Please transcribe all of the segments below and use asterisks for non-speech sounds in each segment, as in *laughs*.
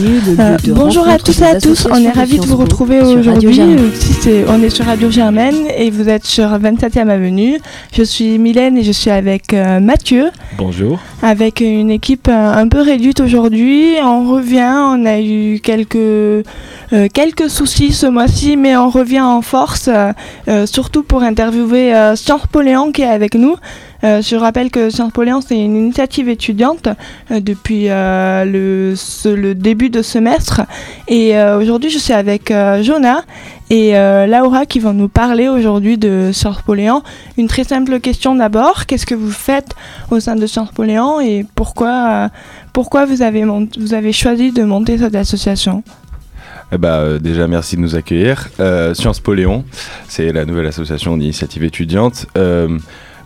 Euh, bonjour à tous et à tous, on est ravis de vous retrouver aujourd'hui. on est sur Radio Germaine et vous êtes sur 27e Avenue. Je suis Mylène et je suis avec euh, Mathieu. Bonjour. Avec une équipe euh, un peu réduite aujourd'hui. On revient, on a eu quelques, quelques soucis ce mois-ci, mais on revient en force, surtout pour interviewer Sciences Poléon qui est avec nous. Euh, je rappelle que Sciences Poléon, c'est une initiative étudiante euh, depuis euh, le, début de semestre. Et aujourd'hui, je suis avec Jonah et Laura qui vont nous parler aujourd'hui de Sciences Poléon. Une très simple question d'abord. Qu'est-ce que vous faites au sein de Sciences Poléon et pourquoi, pourquoi vous, avez vous avez choisi de monter cette association? Eh ben, déjà, merci de nous accueillir. Sciences Poléon, c'est la nouvelle association d'initiative étudiante.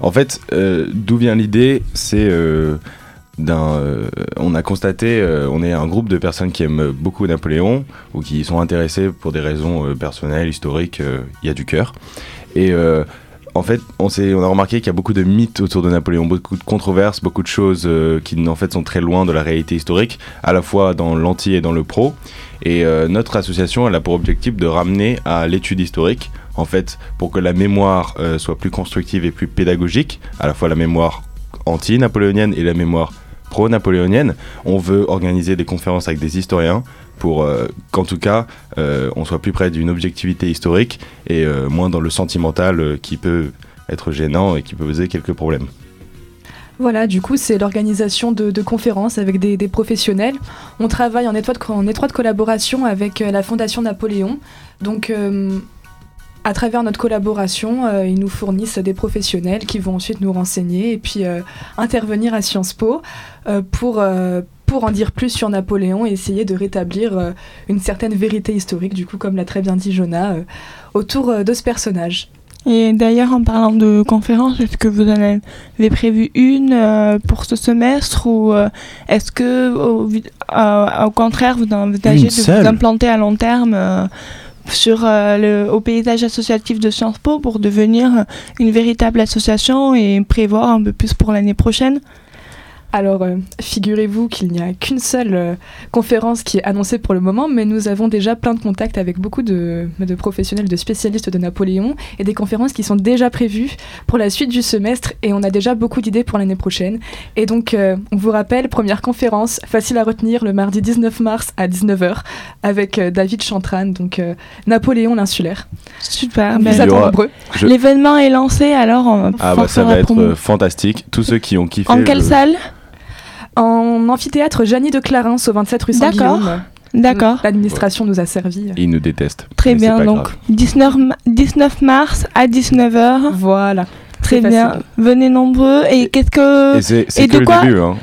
En fait, euh, d'où vient l'idée C'est euh, d'un. Euh, on a constaté, on est un groupe de personnes qui aiment beaucoup Napoléon ou qui sont intéressées pour des raisons personnelles, historiques. Il y a du cœur. Et en fait, on, on a remarqué qu'il y a beaucoup de mythes autour de Napoléon, beaucoup de controverses, beaucoup de choses qui en fait sont très loin de la réalité historique, à la fois dans l'anti et dans le pro. Et notre association, elle a pour objectif de ramener à l'étude historique en fait, pour que la mémoire euh, soit plus constructive et plus pédagogique, à la fois la mémoire anti-napoléonienne et la mémoire pro-napoléonienne, on veut organiser des conférences avec des historiens pour euh, qu'en tout cas euh, on soit plus près d'une objectivité historique et moins dans le sentimental qui peut être gênant et qui peut poser quelques problèmes. Voilà, du coup, c'est l'organisation de, conférences avec des, professionnels. On travaille en étroite, en étroite collaboration avec la Fondation Napoléon. Donc, à travers notre collaboration, euh, ils nous fournissent des professionnels qui vont ensuite nous renseigner et puis euh, intervenir à Sciences Po euh, pour, pour en dire plus sur Napoléon et essayer de rétablir une certaine vérité historique, du coup, comme l'a très bien dit Jonah, autour de ce personnage. Et d'ailleurs, en parlant de conférences, est-ce que vous en avez prévu une pour ce semestre ou est-ce que, au, au, contraire, vous envisagez de vous implanter à long terme sur euh, le, au paysage associatif de Sciences Po pour devenir une véritable association et prévoir un peu plus pour l'année prochaine alors, euh, figurez-vous qu'il n'y a qu'une seule euh, conférence qui est annoncée pour le moment, mais nous avons déjà plein de contacts avec beaucoup de, professionnels, de spécialistes de Napoléon et des conférences qui sont déjà prévues pour la suite du semestre et on a déjà beaucoup d'idées pour l'année prochaine. Et donc, euh, on vous rappelle, première conférence, facile à retenir, le mardi 19 mars à 19h avec David Chantran, donc Napoléon l'insulaire. Super, mais L'événement est lancé alors. ah bah ça va être fantastique. Tous ceux qui ont kiffé. En quelle salle? En amphithéâtre Janie de Clarins au 27 rue Saint-Guillaume. D'accord. L'administration nous a servi. Ils nous détestent. Très bien, donc 19, 19 mars à 19h. Voilà. Très bien. Venez nombreux. Et qu'est-ce que. Et c'est que de quoi... le début, hein,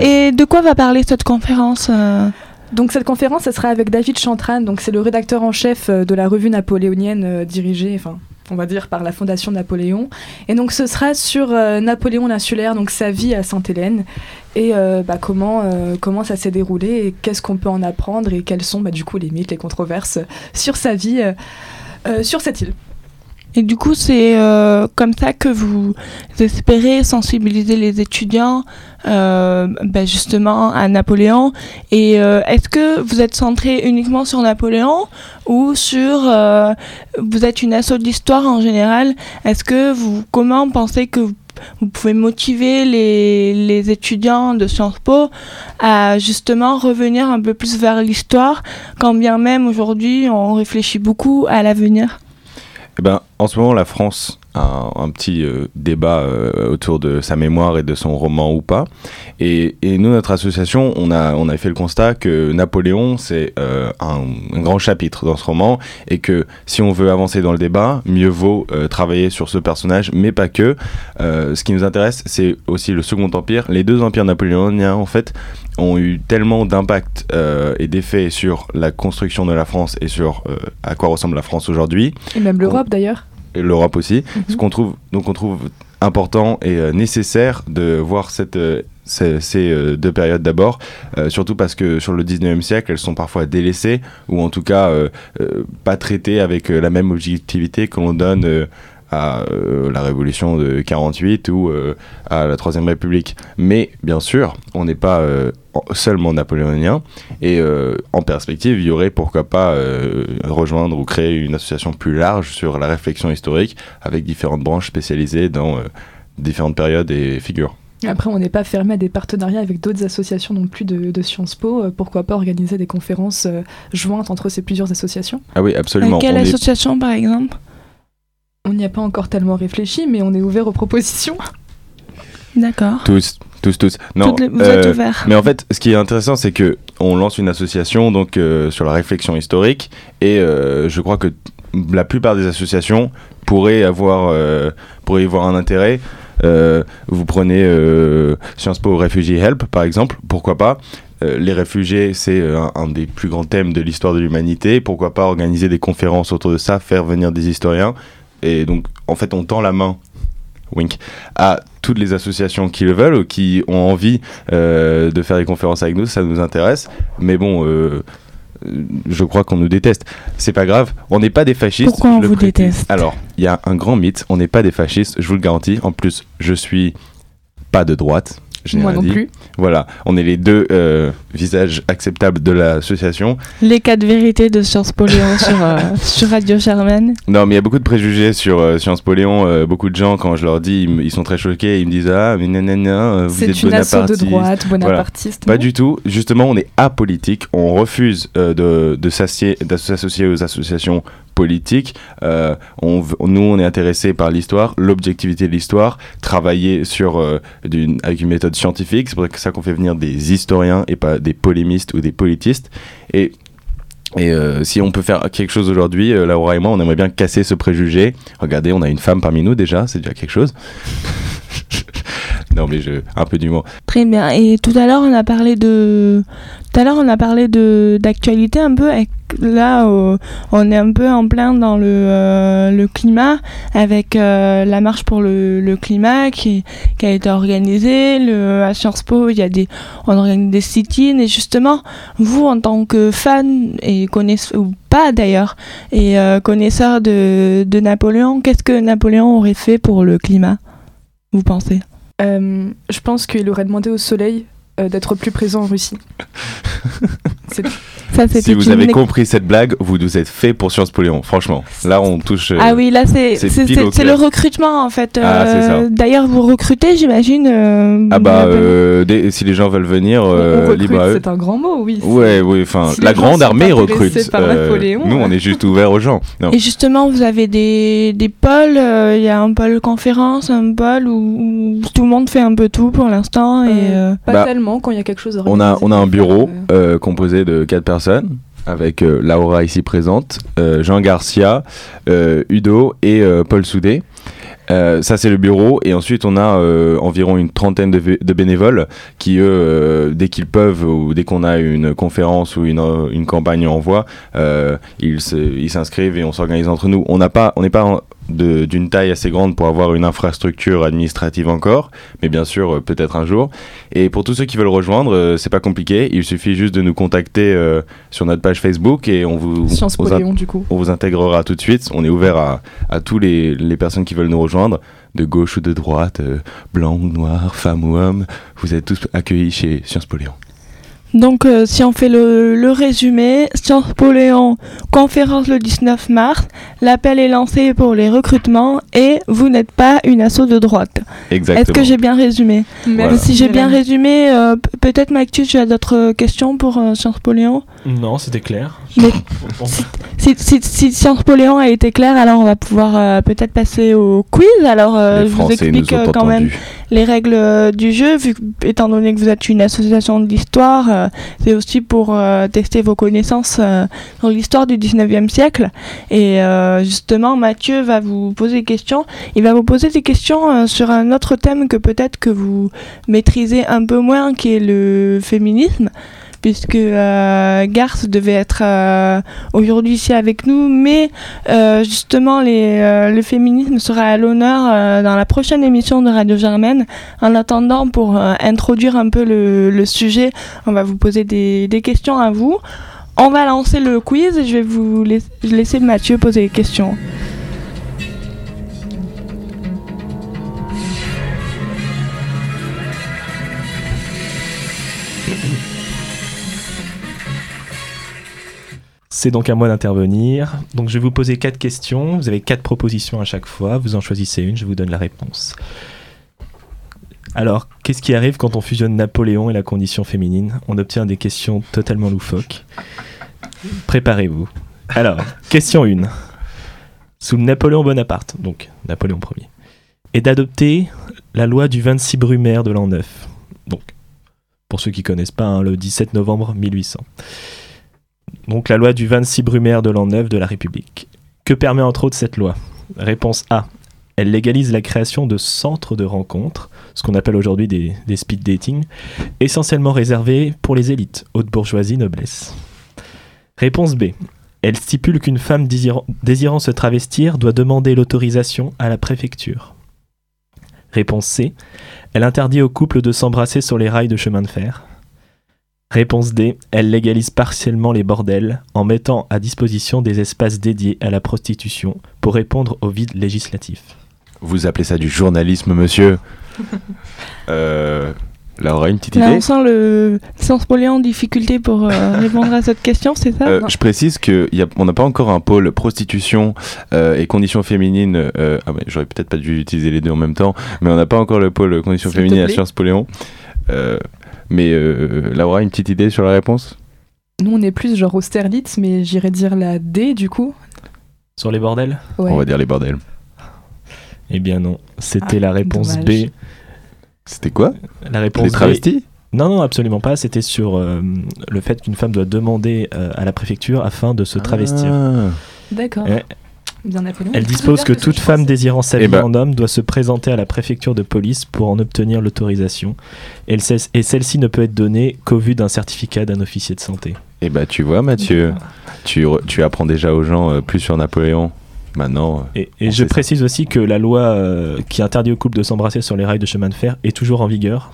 et, et, de quoi va parler cette conférence euh donc cette conférence, ce sera avec David Chantran, donc c'est le rédacteur en chef euh, de la revue napoléonienne euh, dirigée, enfin on va dire par la Fondation Napoléon. Et donc ce sera sur euh, Napoléon l'insulaire, donc sa vie à Sainte-Hélène, et bah, comment, comment ça s'est déroulé, et qu'est-ce qu'on peut en apprendre, et quelles sont bah, du coup les mythes, les controverses sur sa vie sur cette île. Et du coup, c'est euh, comme ça que vous espérez sensibiliser les étudiants euh, ben justement à Napoléon. Et euh, est-ce que vous êtes centré uniquement sur Napoléon ou sur vous êtes une asso d'histoire en général? Est-ce que vous comment pensez que vous, vous pouvez motiver les, les, étudiants de Sciences Po à justement revenir un peu plus vers l'histoire, quand bien même aujourd'hui on réfléchit beaucoup à l'avenir? Eh ben, en ce moment, la France un, petit euh, débat euh, autour de sa mémoire et de son roman ou pas. Et, nous, notre association, on a, on a fait le constat que Napoléon, c'est euh, un, grand chapitre dans ce roman et que si on veut avancer dans le débat, mieux vaut travailler sur ce personnage, mais pas que. ce qui nous intéresse, c'est aussi le Second Empire. Les deux empires napoléoniens, en fait, ont eu tellement d'impact et d'effet sur la construction de la France et sur à quoi ressemble la France aujourd'hui. Et même l'Europe d'ailleurs et l'Europe aussi. Mhm. Ce qu'on trouve, donc on trouve important et euh, nécessaire de voir cette, euh, ces, euh, deux périodes d'abord, surtout parce que sur le 19e siècle, elles sont parfois délaissées ou en tout cas pas traitées avec la même objectivité que l'on donne à la Révolution de 48 ou à la Troisième République. Mais bien sûr, on n'est pas seulement napoléonien et en perspective, il y aurait pourquoi pas rejoindre ou créer une association plus large sur la réflexion historique avec différentes branches spécialisées dans différentes périodes et figures. Après, on n'est pas fermé à des partenariats avec d'autres associations non plus de, Sciences Po. Euh, pourquoi pas organiser des conférences euh, jointes entre ces plusieurs associations? Ah oui, absolument. quelle association, par exemple? On n'y a pas encore tellement réfléchi, mais on est ouvert aux propositions. D'accord. Tous, tous, tous. Non, vous êtes euh, ouverts. Mais en fait, ce qui est intéressant, c'est que on lance une association donc sur la réflexion historique, et je crois que la plupart des associations pourraient avoir, pourraient y voir un intérêt. Euh, vous prenez euh, Sciences Po Refugee Help, par exemple, pourquoi pas euh, les réfugiés, c'est un, des plus grands thèmes de l'histoire de l'humanité. Pourquoi pas organiser des conférences autour de ça, faire venir des historiens Et donc, en fait, on tend la main, wink, à toutes les associations qui le veulent ou qui ont envie de faire des conférences avec nous. Ça nous intéresse. Mais bon, euh, je crois qu'on nous déteste. C'est pas grave, on n'est pas des fascistes. Pourquoi on vous déteste? Alors, il y a un grand mythe, on n'est pas des fascistes, je vous le garantis. En plus, je suis pas de droite. Moi non plus. Voilà, on est les deux euh, visages acceptables de l'association. Les quatre vérités de Sciences Po Léon sur, euh, *laughs* sur Radio Germaine. Non, mais il y a beaucoup de préjugés sur euh, Sciences Po Léon. beaucoup de gens, quand je leur dis, ils, sont très choqués. Ils me disent Ah, mais nanana, vous êtes une asso de droite, bonapartiste. Pas du tout. Justement, on est apolitique. On refuse de, de s'associer aux associations politique. Euh, on, nous, on est intéressé par l'histoire, l'objectivité de l'histoire, travailler sur, euh, avec une méthode scientifique. C'est pour ça qu'on fait venir des historiens et pas des polémistes ou des politistes. Et euh, si on peut faire quelque chose aujourd'hui, Laura et moi, on aimerait bien casser ce préjugé. Regardez, on a une femme parmi nous déjà, c'est déjà quelque chose. Non, mais je, un peu d'humour. Très bien. Et tout à l'heure, on a parlé de, tout à l'heure, on a parlé de d'actualité un peu. Là, on est un peu en plein dans le, euh, le climat avec euh, la marche pour le, le climat qui, qui, a été organisée. Le, à Sciences Po, on organise des sit-ins et justement, vous en tant que fan et connaisseur ou pas d'ailleurs et euh, connaisseur de, de Napoléon, qu'est-ce que Napoléon aurait fait pour le climat? Vous pensez? Euh, je pense qu'il aurait demandé au soleil d'être plus présent en Russie. *laughs* Ça, si vous avez compris cette blague, vous nous êtes fait pour Sciences Po Léon. Franchement, là on touche. ah oui, là c'est le recrutement en fait. Ah, euh, d'ailleurs, vous recrutez, j'imagine. ah bah, si les gens veulent venir, libre C'est un grand mot, oui. Ouais, oui. Enfin, la grande armée recrute. nous, on est juste ouvert aux gens. Et justement, vous avez des, des pôles. Il y a un pôle conférence, un pôle où, tout le monde fait un peu tout pour l'instant et. Pas bah, quand il y a quelque chose à on a, on a un bureau euh, composé de quatre personnes avec euh, Laura ici présente, euh, Jean Garcia, Udo et Paul Soudé. ça c'est le bureau et ensuite on a environ une trentaine de, bénévoles qui eux dès qu'ils peuvent ou dès qu'on a une conférence ou une, une campagne en voie ils s'inscrivent et on s'organise entre nous on n'a pas on n'est pas d'une taille assez grande pour avoir une infrastructure administrative encore, mais bien sûr euh, peut-être un jour. Et pour tous ceux qui veulent rejoindre, euh, c'est pas compliqué, il suffit juste de nous contacter euh, sur notre page Facebook et on vous, du coup. on vous intégrera tout de suite. On est ouvert à, à tous les, les, personnes qui veulent nous rejoindre, de gauche ou de droite, blanc ou noir, femme ou homme. Vous êtes tous accueillis chez Sciences Po donc, euh, si on fait le, résumé, Sciences Po Léon, conférence le 19 mars, l'appel est lancé pour les recrutements et vous n'êtes pas une asso de droite. Exactement. Est-ce que j'ai bien résumé? Si j'ai bien résumé, euh, peut-être Mactus, tu as d'autres questions pour euh, Sciences Po Léon? Non, c'était clair. Mais si, si, Sciences Po Léon a été clair, alors on va pouvoir peut-être passer au quiz. Alors, je vous explique quand même les règles du jeu, vu, étant donné que vous êtes une association d'histoire euh, c'est aussi pour euh, tester vos connaissances euh, dans l'histoire du 19e siècle. Et justement, Mathieu va vous poser des questions. Il va vous poser des questions sur un autre thème que peut-être que vous maîtrisez un peu moins, qui est le féminisme puisque euh, Garth devait être euh, aujourd'hui ici avec nous, mais euh, justement les, le féminisme sera à l'honneur dans la prochaine émission de Radio Germaine. En attendant, pour introduire un peu le, sujet, on va vous poser des, des, questions à vous. On va lancer le quiz et je vais vous laisser Mathieu poser les questions. C'est donc à moi d'intervenir. Donc je vais vous poser quatre questions. Vous avez quatre propositions à chaque fois. Vous en choisissez une, je vous donne la réponse. Alors, qu'est-ce qui arrive quand on fusionne Napoléon et la condition féminine? On obtient des questions totalement loufoques. Préparez-vous. Alors, *laughs* question 1. Sous Napoléon Bonaparte, donc Napoléon Ier, est d'adopter la loi du 26 Brumaire de l'an 9. Donc, pour ceux qui connaissent pas, hein, le 17 novembre 1800. Donc la loi du 26 Brumaire de l'an 9 de la République. Que permet entre autres cette loi? Réponse A. Elle légalise la création de centres de rencontres, ce qu'on appelle aujourd'hui des, speed dating, essentiellement réservés pour les élites, haute bourgeoisie, noblesse. Réponse B. Elle stipule qu'une femme désirant, désirant se travestir doit demander l'autorisation à la préfecture. Réponse C. Elle interdit aux couples de s'embrasser sur les rails de chemin de fer. Réponse D. Elle légalise partiellement les bordels en mettant à disposition des espaces dédiés à la prostitution pour répondre au vide législatif. Vous appelez ça du journalisme, monsieur? *laughs* Euh, Laura, une petite Là, idée? on sent le Sciences Po Léon en difficulté pour euh, *laughs* répondre à cette question, c'est ça? Euh, je précise qu'on n'a pas encore un pôle prostitution euh, et conditions féminines. euh, ah ouais, J'aurais peut-être pas dû utiliser les deux en même temps, mais on n'a pas encore le pôle conditions féminines à. Sciences Po Léon. Euh, mais euh, Laura, une petite idée sur la réponse? Nous, on est plus genre Austerlitz, mais j'irais dire la D du coup. Sur les bordels? Ouais. On va dire les bordels. Eh bien non, c'était Ah, la réponse dommage. B. C'était quoi? La réponse Les B- travestis? Non, non, absolument pas. C'était sur euh, le fait qu'une femme doit demander euh, à la préfecture afin de se travestir. Ah. D'accord. Ouais. Bien. Elle dispose que toute femme désirant s'habiller Eh ben. en homme doit se présenter à la préfecture de police pour en obtenir l'autorisation. Et, le- et celle-ci ne peut être donnée qu'au vu d'un certificat d'un officier de santé. Eh bah, tu vois, Mathieu, tu, tu apprends déjà aux gens euh, plus sur Napoléon. Maintenant, euh, Et, et je ça. précise aussi que la loi euh, qui interdit aux couples de s'embrasser sur les rails de chemin de fer est toujours en vigueur.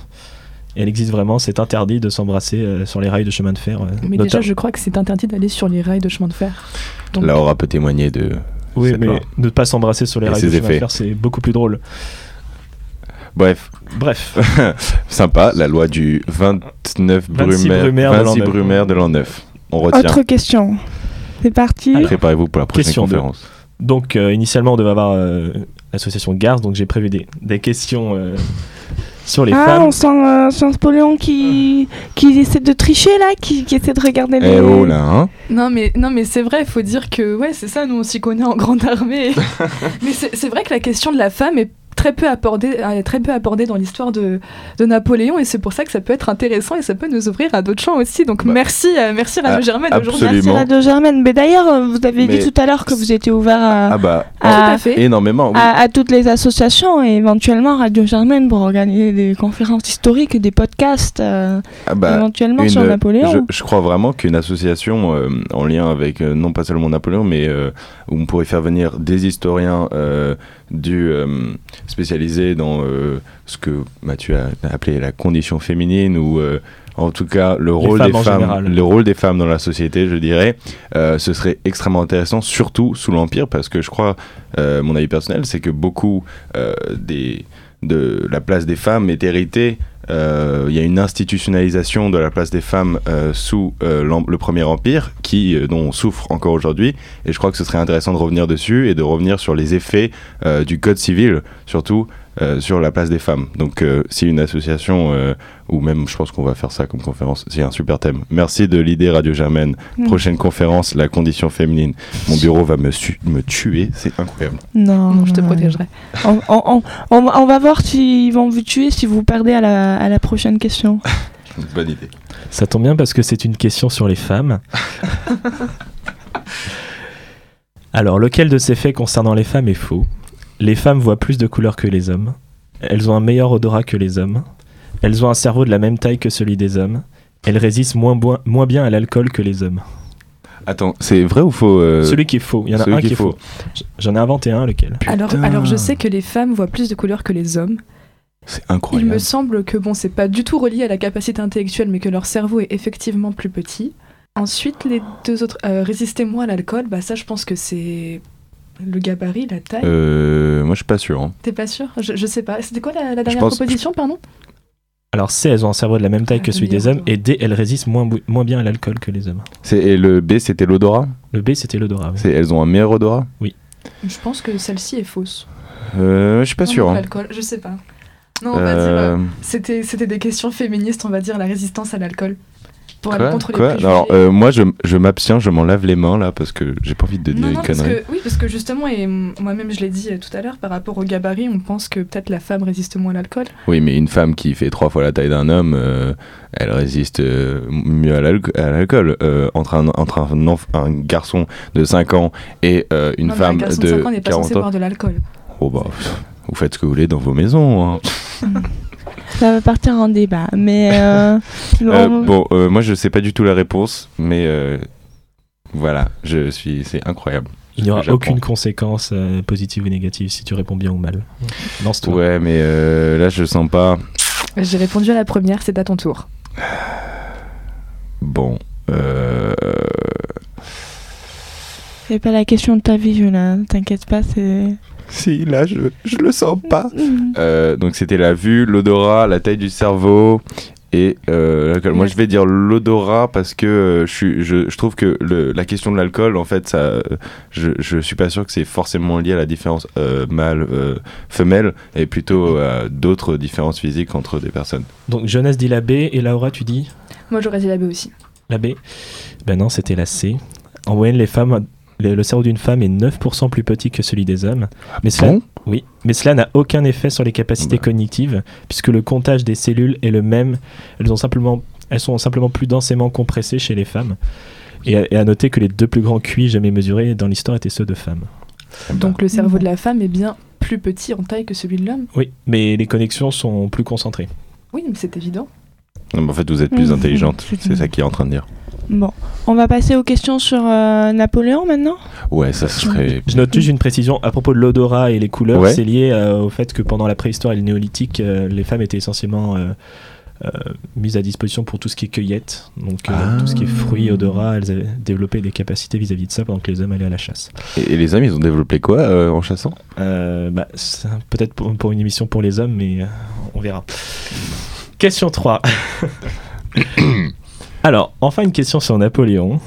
Elle existe vraiment, c'est interdit de s'embrasser euh, sur les rails de chemin de fer. euh, Mais déjà, je crois que c'est interdit d'aller sur les rails de chemin de fer. Donc, Laura peut témoigner de. Oui, mais loi. ne pas s'embrasser sur les Et rails ses de chemin de effets. fer, c'est beaucoup plus drôle. Bref, Bref, *laughs* sympa, la loi du 29 26 Brumaire, Brumaire de l'an 26 neuf. Brumaire de l'an 9. On retient. Autre question. C'est parti. Préparez-vous pour la prochaine Question conférence. donc euh, initialement on devait avoir euh, l'association GARS, donc j'ai prévu des, des questions euh, sur les ah, femmes. on sent euh, Sciences Po Léon qui, qui essaie de tricher là, qui, qui essaie de regarder les. Eh oh là, hein Non mais, non mais c'est vrai, il faut dire que ouais c'est ça, nous on s'y connaît en grande armée. *laughs* mais c'est c'est vrai que la question de la femme est très peu abordée, euh, très peu abordée dans l'histoire de, de Napoléon et c'est pour ça que ça peut être intéressant et ça peut nous ouvrir à d'autres champs aussi. Donc Bah, merci, euh, merci Radio ah, Germaine aujourd'hui. absolument. Merci Radio Germaine. Mais d'ailleurs, euh, vous avez Mais- dit tout à l'heure que vous étiez ouvert à, Ah bah, Tout à à, fait. énormément, oui. à, à toutes les associations et éventuellement Radio Germaine pour organiser des conférences historiques et des podcasts euh, Ah bah, éventuellement une- sur Napoléon. Je, je crois vraiment qu'une association euh, en lien avec euh, non pas seulement Napoléon, mais euh, où on pourrait faire venir des historiens euh, du spécialisés dans euh, ce que Mathieu a appelé la condition féminine ou euh, en tout cas le rôle femmes des femmes, le rôle des femmes dans la société, je dirais, euh, ce serait extrêmement intéressant, surtout sous l'empire, parce que je crois, mon avis personnel, c'est que beaucoup des de la place des femmes est héritée euh, il y a une institutionnalisation de la place des femmes euh, sous euh, le Premier Empire qui dont on souffre encore aujourd'hui. Et je crois que ce serait intéressant de revenir dessus et de revenir sur les effets du code civil surtout sur la place des femmes. Donc euh, si une association euh, ou même je pense qu'on va faire ça comme conférence c'est un super thème. Merci de l'idée Radio Germaine. Mm. prochaine conférence la condition féminine. Mon bureau va me, me tuer. C'est incroyable. Non, Non, je te protégerai. On, on- on- on- on va voir s'ils vont vous tuer si vous perdez à la, à la prochaine question. *laughs* bonne idée. Ça tombe bien parce que c'est une question sur les femmes. *laughs* Alors, lequel de ces faits concernant les femmes est faux? Les femmes voient plus de couleurs que les hommes. Elles ont un meilleur odorat que les hommes. Elles ont un cerveau de la même taille que celui des hommes. Elles résistent moins, boi- moins bien à l'alcool que les hommes. attends c'est vrai ou faux euh, Celui qui est faux. Il y en a celui un qui est faux. J'en ai inventé un, lequel Alors, Putain. alors je sais que les femmes voient plus de couleurs que les hommes. c'est Il incroyable me semble que bon, c'est pas du tout relié à la capacité intellectuelle, mais que leur cerveau est effectivement plus petit. Ensuite, les deux autres, euh, résister moins à l'alcool, bah ça, je pense que c'est le gabarit, la taille. Euh, moi, je suis pas sûr. hein. T'es pas sûr? Je, je sais pas. C'était quoi la, la dernière pense- proposition, pardon? Alors C, elles ont un cerveau de la même taille Ah, que celui des hommes. meilleur. Et D, elles résistent moins, moins bien à l'alcool que les hommes. C'est- Et le B, c'était l'odorat? Le B, c'était l'odorat. oui. C'est- Elles ont un meilleur odorat? Je pense que celle-ci est fausse. euh, Je suis pas Non, sûr. hein. l'alcool, je sais pas. Non, on va dire. euh, Euh, C'était, c'était des questions féministes, on va dire, la résistance à l'alcool. Pour aller contre les préjugés. Alors, euh, moi, je, je m'abstiens, je m'en lave les mains là parce que j'ai pas envie de dire non, une non, parce connerie. que, oui, parce que justement, et moi-même je l'ai dit euh, tout à l'heure, par rapport au gabarit, on pense que peut-être la femme résiste moins à l'alcool. Oui, mais une femme qui fait trois fois la taille d'un homme, euh, elle résiste mieux à l'alco- à l'alcool. Entre un, entre un, enf- un garçon de 5 ans et une Non, femme un garçon de, de 5 ans n'est pas 40 censé boire de l'alcool. Oh, bah, vous faites ce que vous voulez dans vos maisons. hein. *laughs* Ça va partir en débat, mais euh, *laughs* Euh, on- bon, euh, moi je sais pas du tout la réponse, mais euh, voilà, je suis, c'est incroyable. Il n'y aura aucune conséquence euh, positive ou négative si tu réponds bien ou mal. Lance-toi. Ouais, mais euh, là je sens pas. J'ai répondu à la première, c'est à ton tour. *sighs* Bon. Euh... c'est pas la question de ta vie, Julien. T'inquiète pas, c'est. Si, là je, je le sens pas. Mhm. Euh, donc c'était la vue, l'odorat, la taille du cerveau et euh, l'alcool. Moi je vais dire l'odorat parce que euh, je, suis, je, je trouve que le, la question de l'alcool, en fait, ça, je, je suis pas sûr que c'est forcément lié à la différence euh, mâle-femelle et plutôt à d'autres différences physiques entre des personnes. Donc Jonas dit la B et Laura, tu dis? Moi j'aurais dit la B aussi. la B? Ben non, c'était la C. En moyenne, les femmes, le, le cerveau d'une femme est 9% plus petit que celui des hommes. Mais cela, Bon? Oui, mais cela n'a aucun effet sur les capacités Bah. cognitives, puisque le comptage des cellules est le même. Elles, ont simplement, elles sont simplement plus densément compressées chez les femmes. Et à, et à noter que les deux plus grands QI jamais mesurés dans l'histoire étaient ceux de femmes. Donc le cerveau de la femme est bien plus petit en taille que celui de l'homme? Oui, mais les connexions sont plus concentrées. Oui, mais c'est évident. Non, mais en fait, vous êtes plus Mhm. intelligente, *laughs* C'est ça qu'il est en train de dire. Bon, on va passer aux questions sur euh, Napoléon maintenant? Ouais, ça serait. Je note juste une précision à propos de l'odorat et les couleurs. Ouais. C'est lié euh, au fait que pendant la préhistoire et le néolithique, euh, les femmes étaient essentiellement euh, euh, mises à disposition pour tout ce qui est cueillette. Donc euh, Ah. tout ce qui est fruits, odorat, elles avaient développé des capacités vis-à-vis de ça pendant que les hommes allaient à la chasse. Et, et les hommes, ils ont développé quoi euh, en chassant? Euh, bah, c'est Peut-être pour, pour une émission pour les hommes, mais euh, on verra. Question 3. *coughs* Alors, enfin une question sur Napoléon.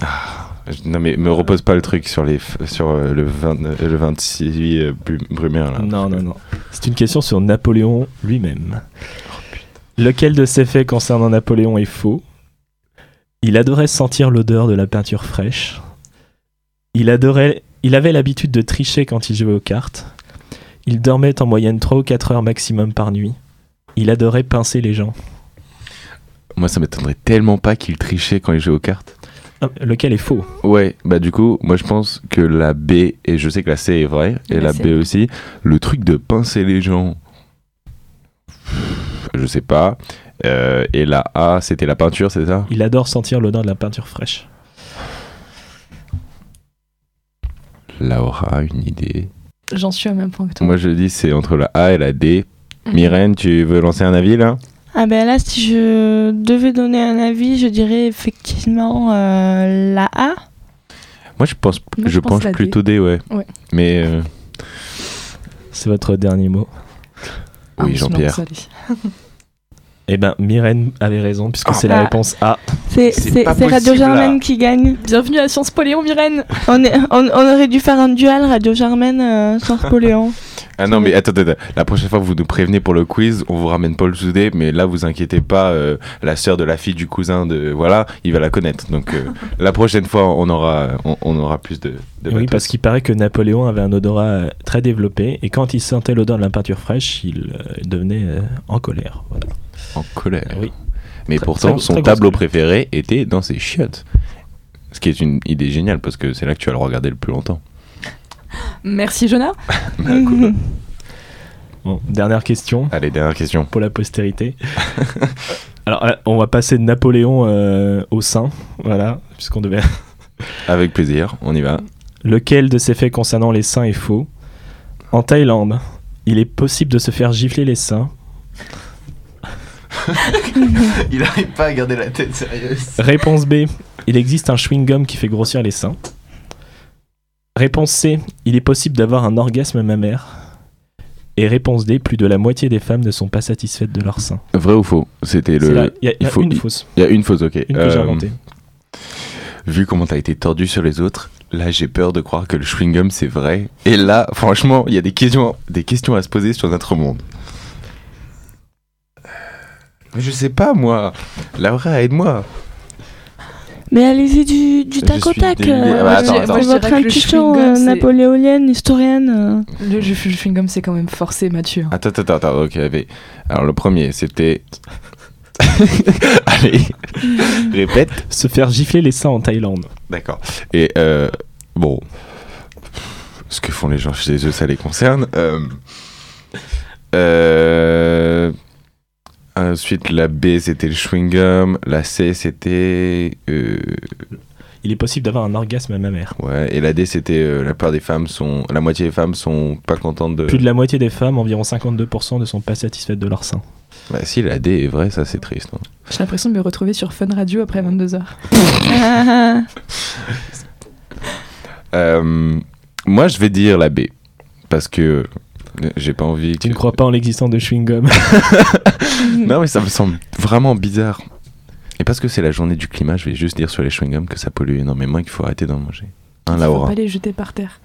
Je- Non, mais me repose pas le truc sur, les sur euh, le, 20 euh, le 26 euh, Brumaire. Là, Non, non, non. C'est une question sur Napoléon lui-même. Lequel de ces faits concernant Napoléon est faux? Il adorait sentir l'odeur de la peinture fraîche. Il, adorait, il avait l'habitude de tricher quand il jouait aux cartes. Il dormait en moyenne 3 ou 4 heures maximum par nuit. Il adorait pincer les gens. Moi, ça m'étonnerait tellement pas qu'il trichait quand il jouait aux cartes. Ah, lequel est faux? Ouais, bah du coup, moi je pense que la B, et je sais que la C est vraie, et La la C. B aussi, le truc de pincer les gens, je sais pas. Euh, et la A, c'était la peinture, c'est ça? Il adore sentir l'odeur de la peinture fraîche. Laura, une idée. J'en suis au même point que toi. Moi je dis c'est entre la A et la D. Myrène, tu veux lancer un avis là? Ah ben là, si je devais donner un avis, je dirais effectivement euh, la A. Moi je pense, Moi, je je pense pense la D. plutôt D, ouais. Ouais. Mais euh, C'est votre dernier mot. Ah, oui, lance, Jean-Pierre. *laughs* Eh ben, Myrène avait raison, puisque c'est la Ah. réponse A. C'est Radio. Germaine qui gagne. Bienvenue à Sciences Po Léon Myrène On, est, on, on aurait dû faire un duel Radio Germaine euh, sur Napoléon. *laughs* Ah non, mais attends, attends, la prochaine fois vous nous prévenez pour le quiz, on vous ramène Paul Soudé, mais là vous inquiétez pas, euh, la sœur de la fille du cousin de. Voilà, il va la connaître. Donc euh, la prochaine fois on aura, on, on aura plus de. de Oui, parce qu'il paraît que Napoléon avait un odorat euh, très développé, et quand il sentait l'odeur de la peinture fraîche, il euh, devenait euh, en colère. Voilà. En colère. Oui. Mais Très- pourtant, très- son très tableau préféré était dans ses chiottes. Ce qui est une idée géniale parce que c'est là que tu vas le regarder le plus longtemps. Merci Jonah *laughs* Bon, dernière question Allez, dernière question. pour la postérité. *laughs* Alors, euh, on va passer de Napoléon euh, au sein, voilà, puisqu'on devait. *laughs* Avec plaisir, on y va. Lequel de ces faits concernant les seins est faux? En Thaïlande, il est possible de se faire gifler les seins. *laughs* il n'arrive pas à garder la tête sérieuse. Réponse B, il existe un chewing-gum qui fait grossir les seins. Réponse C, il est possible d'avoir un orgasme mammaire. Et réponse D, plus de la moitié des femmes ne sont pas satisfaites de leur sein. Vrai ou faux? C'était le. Il y a, il y a il faut- une fausse. Il y a une fausse, ok. Une que j'ai Euh, inventée. Vu comment t'as été tordu sur les autres, là j'ai peur de croire que le chewing-gum c'est vrai. Et là, franchement, il y a des questions, des questions à se poser sur notre monde. Mais je sais pas moi. Laura, aide-moi. Mais allez-y du, du Je tac au suis tac. euh, Ah bah, attends, c'est attends. Moi, je votre dirais que le intuition chewing-gum, euh, c'est- napoléonienne, historienne. euh. Le jeu chewing-gum, c'est quand même forcé, Mathieu. Attends, attends, attends, ok. mais- Alors le premier, c'était. *laughs* Allez, répète. Se faire gifler les seins en Thaïlande. D'accord. Et euh, bon, ce que font les gens chez eux, ça les concerne. Euh, euh, ensuite, la B, c'était le chewing-gum. La C, c'était. euh, Il est possible d'avoir un orgasme à ma mère. ouais. Et la D, c'était euh, la plupart des femmes sont. La moitié des femmes sont pas contentes de. Plus de la moitié des femmes, environ 52%, ne sont pas satisfaites de leur sein. Bah, si, la D est vraie, ça c'est triste. hein. J'ai l'impression de me retrouver sur Fun Radio après 22h. Ah, *laughs* Euh, moi, je vais dire la B. Parce que. J'ai pas envie. Tu que- ne crois pas en l'existence de chewing-gum *laughs* Non, mais ça me semble vraiment bizarre. Et parce que c'est la journée du climat, je vais juste dire sur les chewing-gums que ça pollue énormément et qu'il faut arrêter d'en manger. Hein, Faut Laura pas les jeter par terre.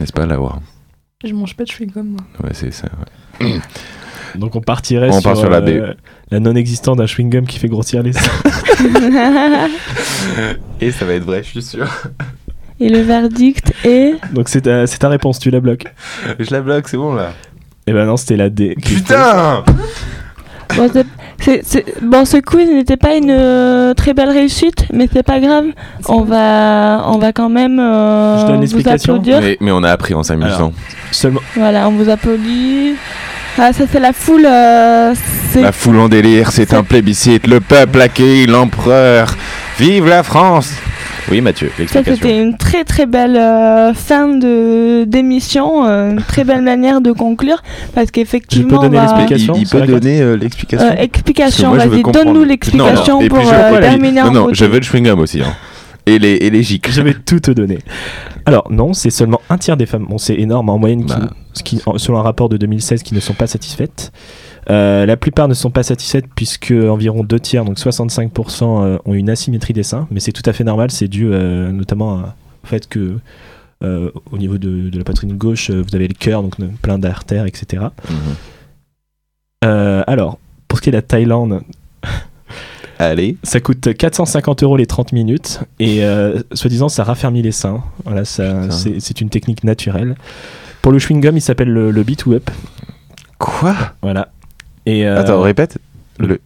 N'est-ce pas, Laura? Je mange pas de chewing-gum, moi. Ouais, c'est ça. ouais. *coughs* Donc on partirait On sur, part sur la euh, la non-existence d'un chewing-gum qui fait grossir les seins. *laughs* *laughs* Et ça va être vrai, je suis sûr. Et le verdict est. Donc c'est ta, c'est ta réponse, tu la bloques. Je la bloque, c'est bon là. Eh ben non, c'était la D. Putain Bon, c'est- c'est- c'est- bon, ce quiz n'était pas une euh, très belle réussite, mais c'est pas grave. On va, on va quand même euh, Je donne vous l'explication applaudir. mais, mais on a appris en s'amusant. Seulement, Voilà, on vous applaudit. Ah, ça c'est la foule. euh, c'est- La foule en délire, c'est un plébiscite. Le peuple accueille l'empereur. Vive la France Oui, Mathieu, Ça, c'était une très très belle euh, fin de d'émission, euh, une très belle manière de conclure, parce qu'effectivement. Il, peut donner euh, l'explication Euh, explication, je veux vas-y, donne-nous Non, non, l'explication pour euh, terminer en Non, non, je veux le chewing-gum aussi. hein. Et les, et les je vais tout te donner. Alors non, c'est seulement un tiers des femmes, bon c'est énorme en moyenne, Bah. ce qui, en- selon un rapport de 2016, qui ne sont pas satisfaites. Euh, la plupart ne sont pas satisfaites puisque environ deux tiers, donc 65%, euh, ont une asymétrie des seins, mais c'est tout à fait normal, c'est dû euh, notamment au fait que au niveau de, de la poitrine gauche, vous avez le cœur, donc plein d'artères, etc. Mhm. Alors, pour ce qui est de la Thaïlande, *laughs* Allez. ça coûte 450 euros les 30 minutes et euh, soi-disant ça raffermit les seins. Voilà, c'est, une technique naturelle. Pour le chewing-gum, il s'appelle le, le B2Up. Quoi? Voilà. Et, euh, Attends, répète. Le...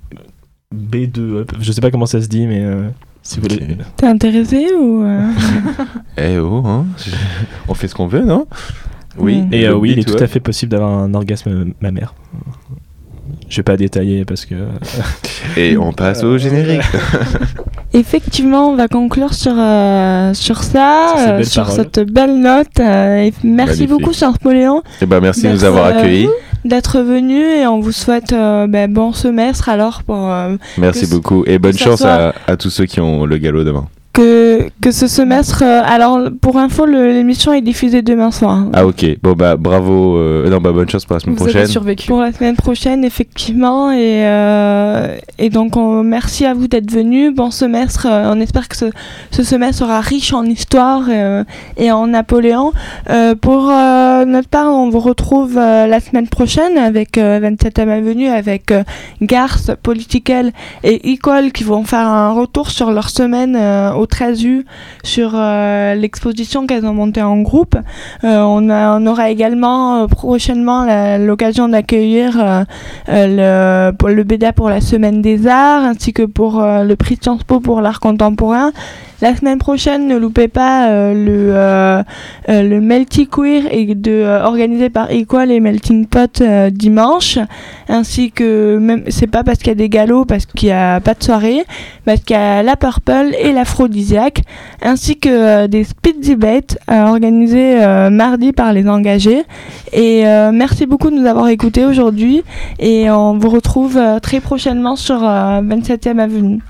B2Up. Je sais pas comment ça se dit, mais euh, si vous voulez. T'es intéressé ou euh, *laughs* Eh oh, hein On fait ce qu'on veut, non? Oui. Mm. Et euh, oui, il est tout à fait possible d'avoir un orgasme mammaire. Je vais pas détailler parce que. Et on passe au générique. *laughs* Effectivement, on va conclure sur, euh, sur ça, Sur euh, cette belle note. euh, et merci Magnifique. beaucoup, cher Napoléon, Eh ben, merci de nous avoir accueillis. D'être venu et on vous souhaite euh, ben, bon semestre alors pour euh, Merci beaucoup. Et bonne chance soit- à, à tous ceux qui ont le galop demain. Que, que ce semestre. euh, alors, pour info, l'émission est diffusée demain soir. Ah, ok. Bon, bah, bravo. euh, non, bah, bonne chance pour la semaine Vous avez prochaine. survécu. Pour la semaine prochaine, effectivement. Et, euh, et donc, on- merci à vous d'être venus. Bon semestre. euh, on espère que ce, ce semestre sera riche en histoire euh, et en Napoléon. Euh, pour euh, notre part, on vous retrouve euh, la semaine prochaine avec euh, 27e Avenue, avec euh, Garth, Political et Equal qui vont faire un retour sur leur semaine euh, au 13 U sur euh, l'exposition qu'elles ont montée en groupe. Euh, on, aura également euh, prochainement l'occasion d'accueillir le, le BDA pour la Semaine des Arts ainsi que pour le prix Sciences Po pour l'art contemporain. La semaine prochaine, ne loupez pas euh, le, euh, euh, le Melty Queer et de, euh, organisé par Equal et Melting Pot dimanche, ainsi que même c'est pas parce qu'il y a des galops, parce qu'il n'y a pas de soirée, parce qu'il y a la Purple et l'Aphrodisiaque, ainsi que des speed debates organisés mardi par les engagés. Et merci beaucoup de nous avoir écoutés aujourd'hui et on vous retrouve très prochainement sur euh, 27e Avenue.